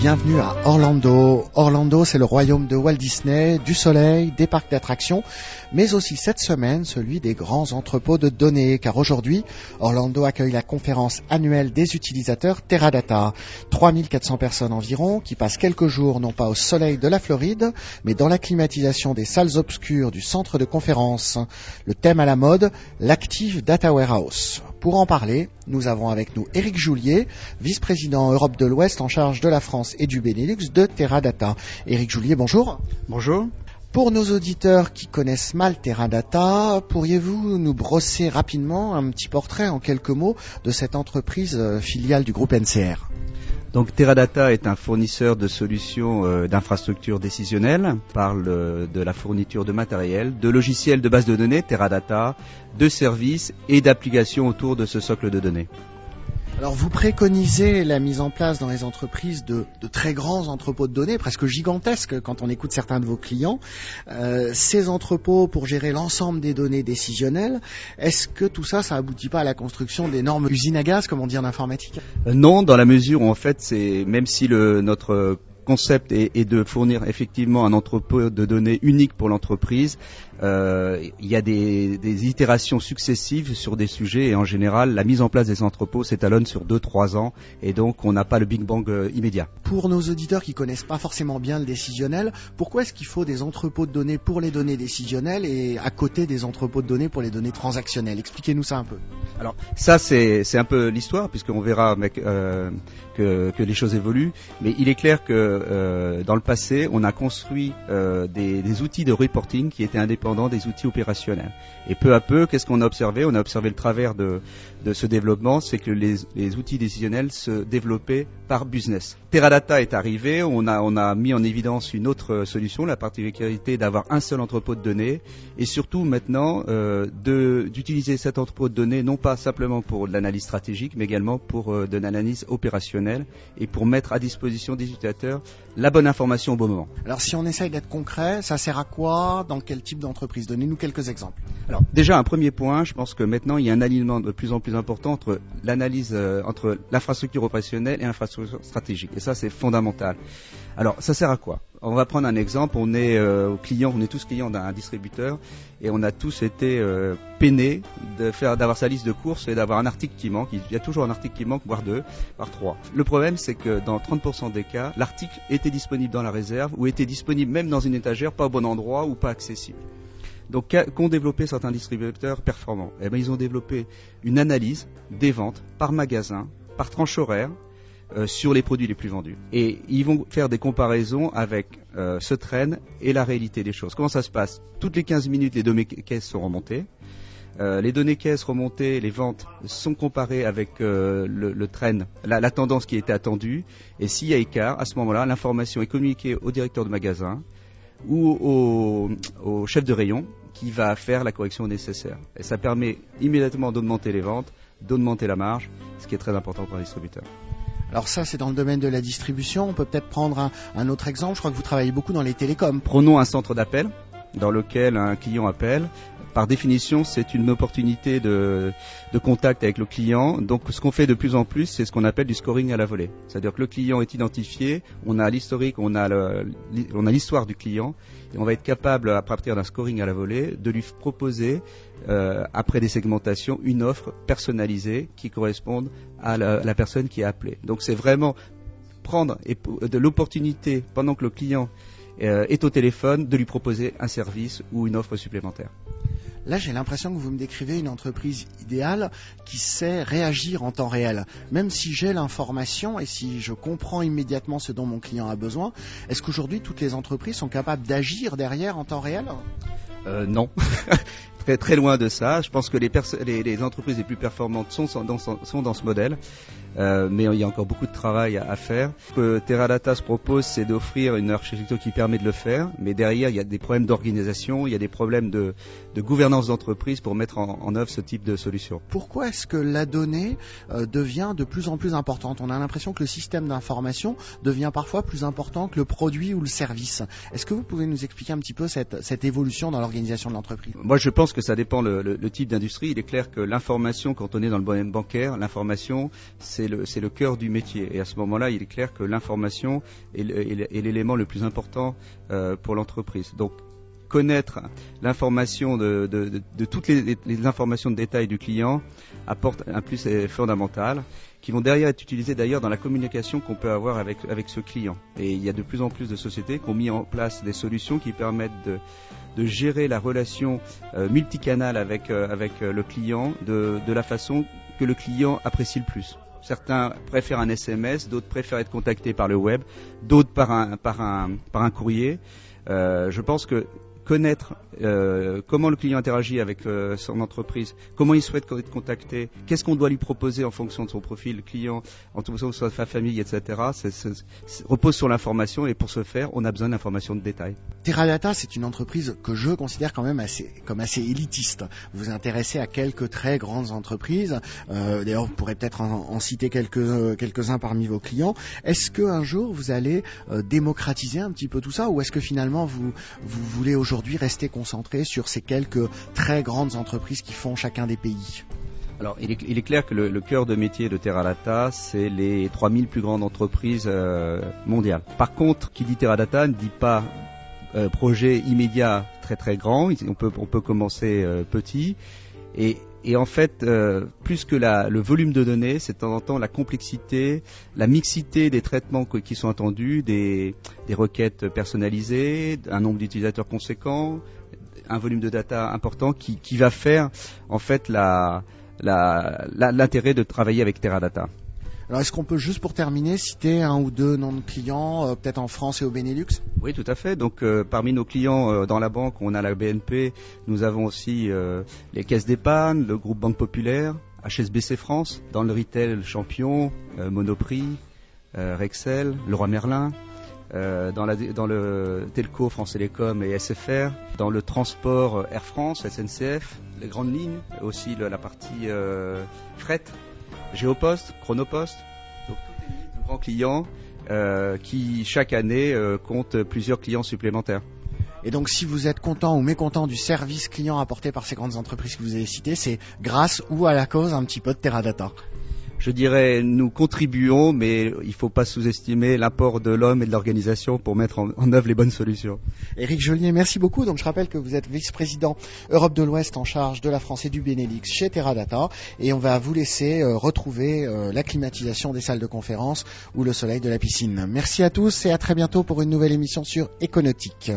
bienvenue à Orlando. Orlando, c'est le royaume de Walt Disney, du soleil, des parcs d'attractions, mais aussi cette semaine celui des grands entrepôts de données, car aujourd'hui, Orlando accueille la conférence annuelle des utilisateurs Teradata. 3400 personnes environ qui passent quelques jours non pas au soleil de la Floride, mais dans la climatisation des salles obscures du centre de conférence. Le thème à la mode, l'Active Data Warehouse. Pour en parler, nous avons avec nous Éric Joulier, vice-président Europe de l'Ouest en charge de la France et du Benelux de Teradata. Éric Joulier, bonjour. Bonjour. Pour nos auditeurs qui connaissent mal Teradata, pourriez-vous nous brosser rapidement un petit portrait en quelques mots de cette entreprise euh, filiale du groupe NCR donc Teradata est un fournisseur de solutions euh, d'infrastructures décisionnelles, parle euh, de la fourniture de matériel, de logiciels de base de données, Teradata, de services et d'applications autour de ce socle de données. Alors vous préconisez la mise en place dans les entreprises de, très grands entrepôts de données, presque gigantesques quand on écoute certains de vos clients. Euh, ces entrepôts pour gérer l'ensemble des données décisionnelles, est-ce que tout ça, ça aboutit pas à la construction d'énormes usines à gaz, comme on dit en informatique? Euh, Non, dans la mesure où en fait, c'est même si le, notre concept est, de fournir effectivement un entrepôt de données unique pour l'entreprise. Euh, il y a des, itérations successives sur des sujets et en général, la mise en place des entrepôts s'étalonne sur 2-3 ans et donc on n'a pas le Big Bang euh, immédiat. Pour nos auditeurs qui connaissent pas forcément bien le décisionnel, pourquoi est-ce qu'il faut des entrepôts de données pour les données décisionnelles et à côté des entrepôts de données pour les données transactionnelles? Expliquez-nous ça un peu. Alors ça c'est un peu l'histoire puisqu'on verra euh, que, que les choses évoluent, mais il est clair que euh, dans le passé, on a construit euh, des, outils de reporting qui étaient indépendants des outils opérationnels. Et peu à peu, qu'est-ce qu'on a observé? On a observé le travers de, ce développement, c'est que les, outils décisionnels se développaient par business. Teradata est arrivé, on a, mis en évidence une autre solution, la particularité d'avoir un seul entrepôt de données, et surtout maintenant euh, d'utiliser cet entrepôt de données non pas simplement pour de l'analyse stratégique, mais également pour de l'analyse opérationnelle et pour mettre à disposition des utilisateurs la bonne information au bon moment. Alors si on essaye d'être concret, ça sert à quoi? Dans quel type d'entreprise? Donnez-nous quelques exemples. Alors déjà un premier point, je pense que maintenant il y a un alignement de plus en plus important entre l'analyse euh, entre l'infrastructure opérationnelle et l'infrastructure stratégique. Et ça c'est fondamental. Alors ça sert à quoi? On va prendre un exemple. On est euh, on est tous clients d'un distributeur et on a tous été euh, peinés de faire, d'avoir sa liste de courses et d'avoir un article qui manque. Il y a toujours un article qui manque, voire deux, voire trois. Le problème, c'est que dans 30% des cas, l'article était disponible dans la réserve ou était disponible même dans une étagère, pas au bon endroit ou pas accessible. Donc, qu'ont développé certains distributeurs performants? Eh bien, ils ont développé une analyse des ventes par magasin, par tranche horaire, euh, sur les produits les plus vendus. Et ils vont faire des comparaisons avec euh, ce train et la réalité des choses. Comment ça se passe? Toutes les 15 minutes, les données caisses sont remontées. Euh, les données caisses remontées, les ventes sont comparées avec le, trend, la, tendance qui était attendue. Et s'il y a écart, à ce moment-là, l'information est communiquée au directeur de magasin ou au, au, chef de rayon qui va faire la correction nécessaire. Et ça permet immédiatement d'augmenter les ventes, d'augmenter la marge, ce qui est très important pour un distributeur. Alors ça, c'est dans le domaine de la distribution. On peut peut-être prendre un, autre exemple. Je crois que vous travaillez beaucoup dans les télécoms. Prenons un centre d'appel dans lequel un client appelle. Par définition, c'est une opportunité de, contact avec le client. Donc, ce qu'on fait de plus en plus, c'est ce qu'on appelle du scoring à la volée. C'est-à-dire que le client est identifié, on a l'historique, on a l'histoire du client, et on va être capable, à partir d'un scoring à la volée, de lui proposer, euh, après des segmentations, une offre personnalisée qui corresponde à la, personne qui est appelée. Donc, c'est vraiment prendre de l'opportunité pendant que le client est au téléphone de lui proposer un service ou une offre supplémentaire. Là, j'ai l'impression que vous me décrivez une entreprise idéale qui sait réagir en temps réel. Même si j'ai l'information et si je comprends immédiatement ce dont mon client a besoin, est-ce qu'aujourd'hui toutes les entreprises sont capables d'agir derrière en temps réel? Euh, Non. très, très loin de ça. Je pense que les, les, entreprises les plus performantes sont, dans, sont dans ce modèle. Euh, mais il y a encore beaucoup de travail à, faire. Ce que Teradata se propose, c'est d'offrir une architecture qui permet de le faire, mais derrière, il y a des problèmes d'organisation, il y a des problèmes de, de gouvernance d'entreprise pour mettre en, en, œuvre ce type de solution. Pourquoi est-ce que la donnée euh, devient de plus en plus importante? On a l'impression que le système d'information devient parfois plus important que le produit ou le service. Est-ce que vous pouvez nous expliquer un petit peu cette, cette évolution dans l'organisation de l'entreprise? Moi, je pense que ça dépend le, le, type d'industrie. Il est clair que l'information, quand on est dans le domaine bancaire, l'information, c'est le, le cœur du métier. Et à ce moment-là, il est clair que l'information est l'élément le plus important euh, pour l'entreprise. Donc, connaître l'information de, toutes les, informations de détail du client apporte un plus fondamental qui vont derrière être utilisés d'ailleurs dans la communication qu'on peut avoir avec, avec ce client. Et il y a de plus en plus de sociétés qui ont mis en place des solutions qui permettent de, gérer la relation euh, multicanale avec, euh, avec euh, le client de, de la façon que le client apprécie le plus. Certains préfèrent un SMS, d'autres préfèrent être contactés par le web, d'autres par un, par un, par un courrier. Euh, je pense que connaître euh, comment le client interagit avec euh, son entreprise, comment il souhaite être contacté, qu'est-ce qu'on doit lui proposer en fonction de son profil client, en fonction de sa famille, etc. repose sur l'information et pour ce faire, on a besoin d'informations de détail. Teradata, c'est une entreprise que je considère quand même comme assez élitiste. Vous vous intéressez à quelques très grandes entreprises. Euh, D'ailleurs, vous pourrez peut-être en, citer quelques quelques-uns parmi vos clients. Est-ce que un jour vous allez démocratiser un petit peu tout ça, ou est-ce que finalement vous voulez aujourd'hui rester concentré sur ces quelques très grandes entreprises qui font chacun des pays alors, il est, clair que le, cœur de métier de Teradata, c'est les 3000 plus grandes entreprises euh, mondiales. Par contre, qui dit Teradata ne dit pas euh, projet immédiat très très grand. On peut, on peut commencer euh, petit. Et en fait, euh, plus que la, le volume de données, c'est de temps en temps la complexité, la mixité des traitements qui sont attendus, des, requêtes personnalisées, un nombre d'utilisateurs conséquent, un volume de data important qui, va faire en fait l'intérêt de travailler avec Teradata. Alors est-ce qu'on peut juste pour terminer citer un ou deux noms de clients, euh, peut-être en France et au Benelux? Oui, tout à fait. Donc euh, parmi nos clients euh, dans la banque, on a la BNP, nous avons aussi les caisses d'épargne, le groupe Banque Populaire, HSBC France, dans le retail Champion, Monoprix, Rexel, Leroy Merlin. dans le telco France Télécom et SFR, dans le transport Air France, SNCF, les grandes lignes, aussi la partie fret, Géopost, Chronopost, donc tous les grands clients euh, qui chaque année euh, comptent plusieurs clients supplémentaires. Et donc, si vous êtes content ou mécontent du service client apporté par ces grandes entreprises que vous avez citées, c'est grâce ou à la cause un petit peu de Teradata je dirais, nous contribuons, mais il ne faut pas sous-estimer l'apport de l'homme et de l'organisation pour mettre en, œuvre les bonnes solutions. Éric Joliet, merci beaucoup. Donc je rappelle que vous êtes vice-président Europe de l'Ouest en charge de la France et du Benelux chez Teradata, et on va vous laisser euh, retrouver euh, la climatisation des salles de conférence ou le soleil de la piscine. Merci à tous et à très bientôt pour une nouvelle émission sur Econautique.